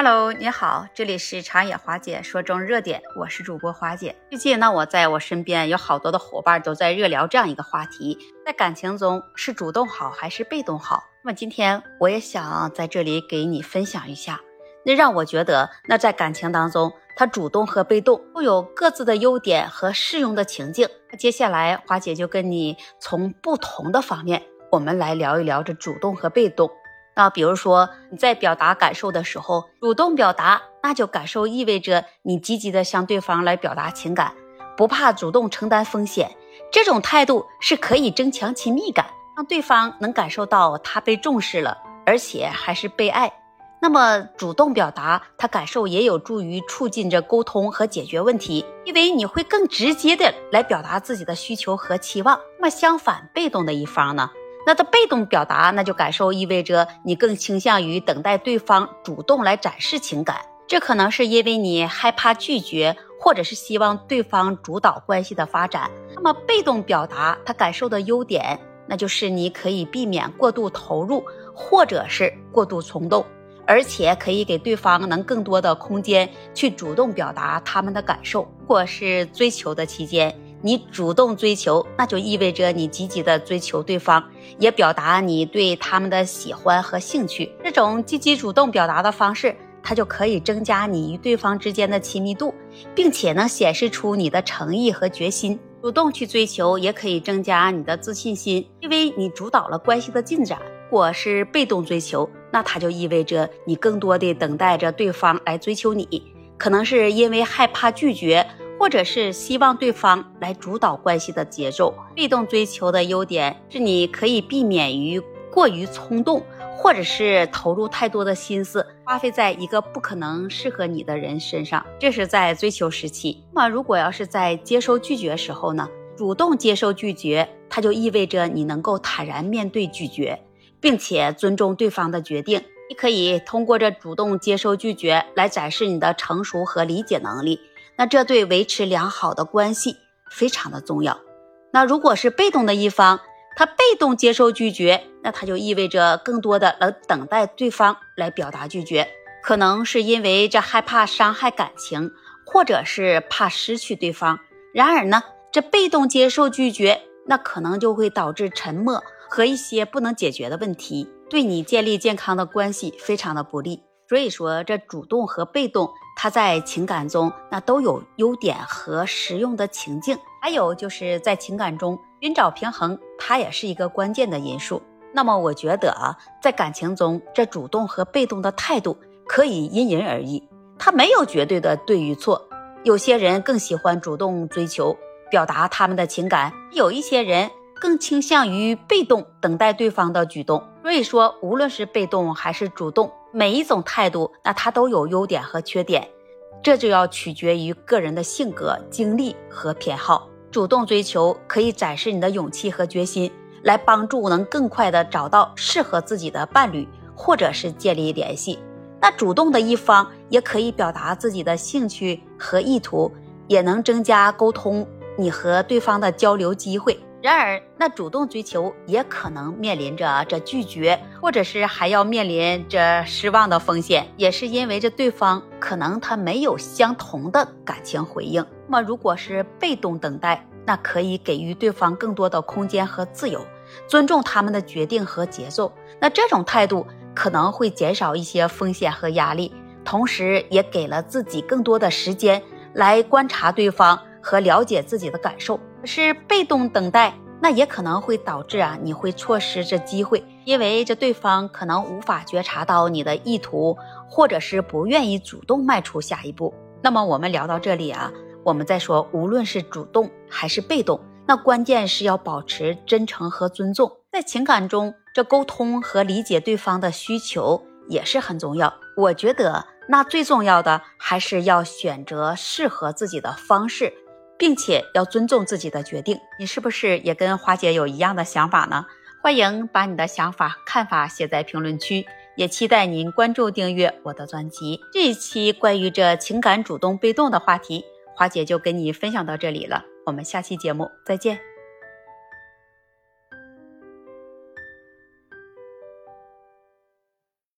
Hello，你好，这里是长野华姐说中热点，我是主播华姐。最近呢，我在我身边有好多的伙伴都在热聊这样一个话题，在感情中是主动好还是被动好？那么今天我也想在这里给你分享一下，那让我觉得，那在感情当中，他主动和被动都有各自的优点和适用的情境。那接下来华姐就跟你从不同的方面，我们来聊一聊这主动和被动。那比如说你在表达感受的时候，主动表达，那就感受意味着你积极的向对方来表达情感，不怕主动承担风险，这种态度是可以增强亲密感，让对方能感受到他被重视了，而且还是被爱。那么主动表达他感受也有助于促进着沟通和解决问题，因为你会更直接的来表达自己的需求和期望。那么相反，被动的一方呢？那他被动表达，那就感受意味着你更倾向于等待对方主动来展示情感，这可能是因为你害怕拒绝，或者是希望对方主导关系的发展。那么被动表达他感受的优点，那就是你可以避免过度投入，或者是过度冲动，而且可以给对方能更多的空间去主动表达他们的感受。如果是追求的期间。你主动追求，那就意味着你积极的追求对方，也表达你对他们的喜欢和兴趣。这种积极主动表达的方式，它就可以增加你与对方之间的亲密度，并且能显示出你的诚意和决心。主动去追求，也可以增加你的自信心，因为你主导了关系的进展。如果是被动追求，那它就意味着你更多的等待着对方来追求你，可能是因为害怕拒绝。或者是希望对方来主导关系的节奏。被动追求的优点是，你可以避免于过于冲动，或者是投入太多的心思，花费在一个不可能适合你的人身上。这是在追求时期。那么，如果要是在接受拒绝时候呢？主动接受拒绝，它就意味着你能够坦然面对拒绝，并且尊重对方的决定。你可以通过这主动接受拒绝来展示你的成熟和理解能力。那这对维持良好的关系非常的重要。那如果是被动的一方，他被动接受拒绝，那他就意味着更多的来等待对方来表达拒绝，可能是因为这害怕伤害感情，或者是怕失去对方。然而呢，这被动接受拒绝，那可能就会导致沉默和一些不能解决的问题，对你建立健康的关系非常的不利。所以说，这主动和被动，它在情感中那都有优点和实用的情境。还有就是在情感中寻找平衡，它也是一个关键的因素。那么，我觉得啊，在感情中，这主动和被动的态度可以因人而异，它没有绝对的对与错。有些人更喜欢主动追求，表达他们的情感；有一些人更倾向于被动等待对方的举动。所以说，无论是被动还是主动。每一种态度，那它都有优点和缺点，这就要取决于个人的性格、经历和偏好。主动追求可以展示你的勇气和决心，来帮助能更快的找到适合自己的伴侣，或者是建立联系。那主动的一方也可以表达自己的兴趣和意图，也能增加沟通你和对方的交流机会。然而，那主动追求也可能面临着这拒绝，或者是还要面临着失望的风险，也是因为这对方可能他没有相同的感情回应。那么，如果是被动等待，那可以给予对方更多的空间和自由，尊重他们的决定和节奏。那这种态度可能会减少一些风险和压力，同时也给了自己更多的时间来观察对方和了解自己的感受。是被动等待，那也可能会导致啊，你会错失这机会，因为这对方可能无法觉察到你的意图，或者是不愿意主动迈出下一步。那么我们聊到这里啊，我们再说，无论是主动还是被动，那关键是要保持真诚和尊重，在情感中，这沟通和理解对方的需求也是很重要。我觉得，那最重要的还是要选择适合自己的方式。并且要尊重自己的决定，你是不是也跟花姐有一样的想法呢？欢迎把你的想法、看法写在评论区，也期待您关注、订阅我的专辑。这一期关于这情感主动被动的话题，花姐就跟你分享到这里了，我们下期节目再见。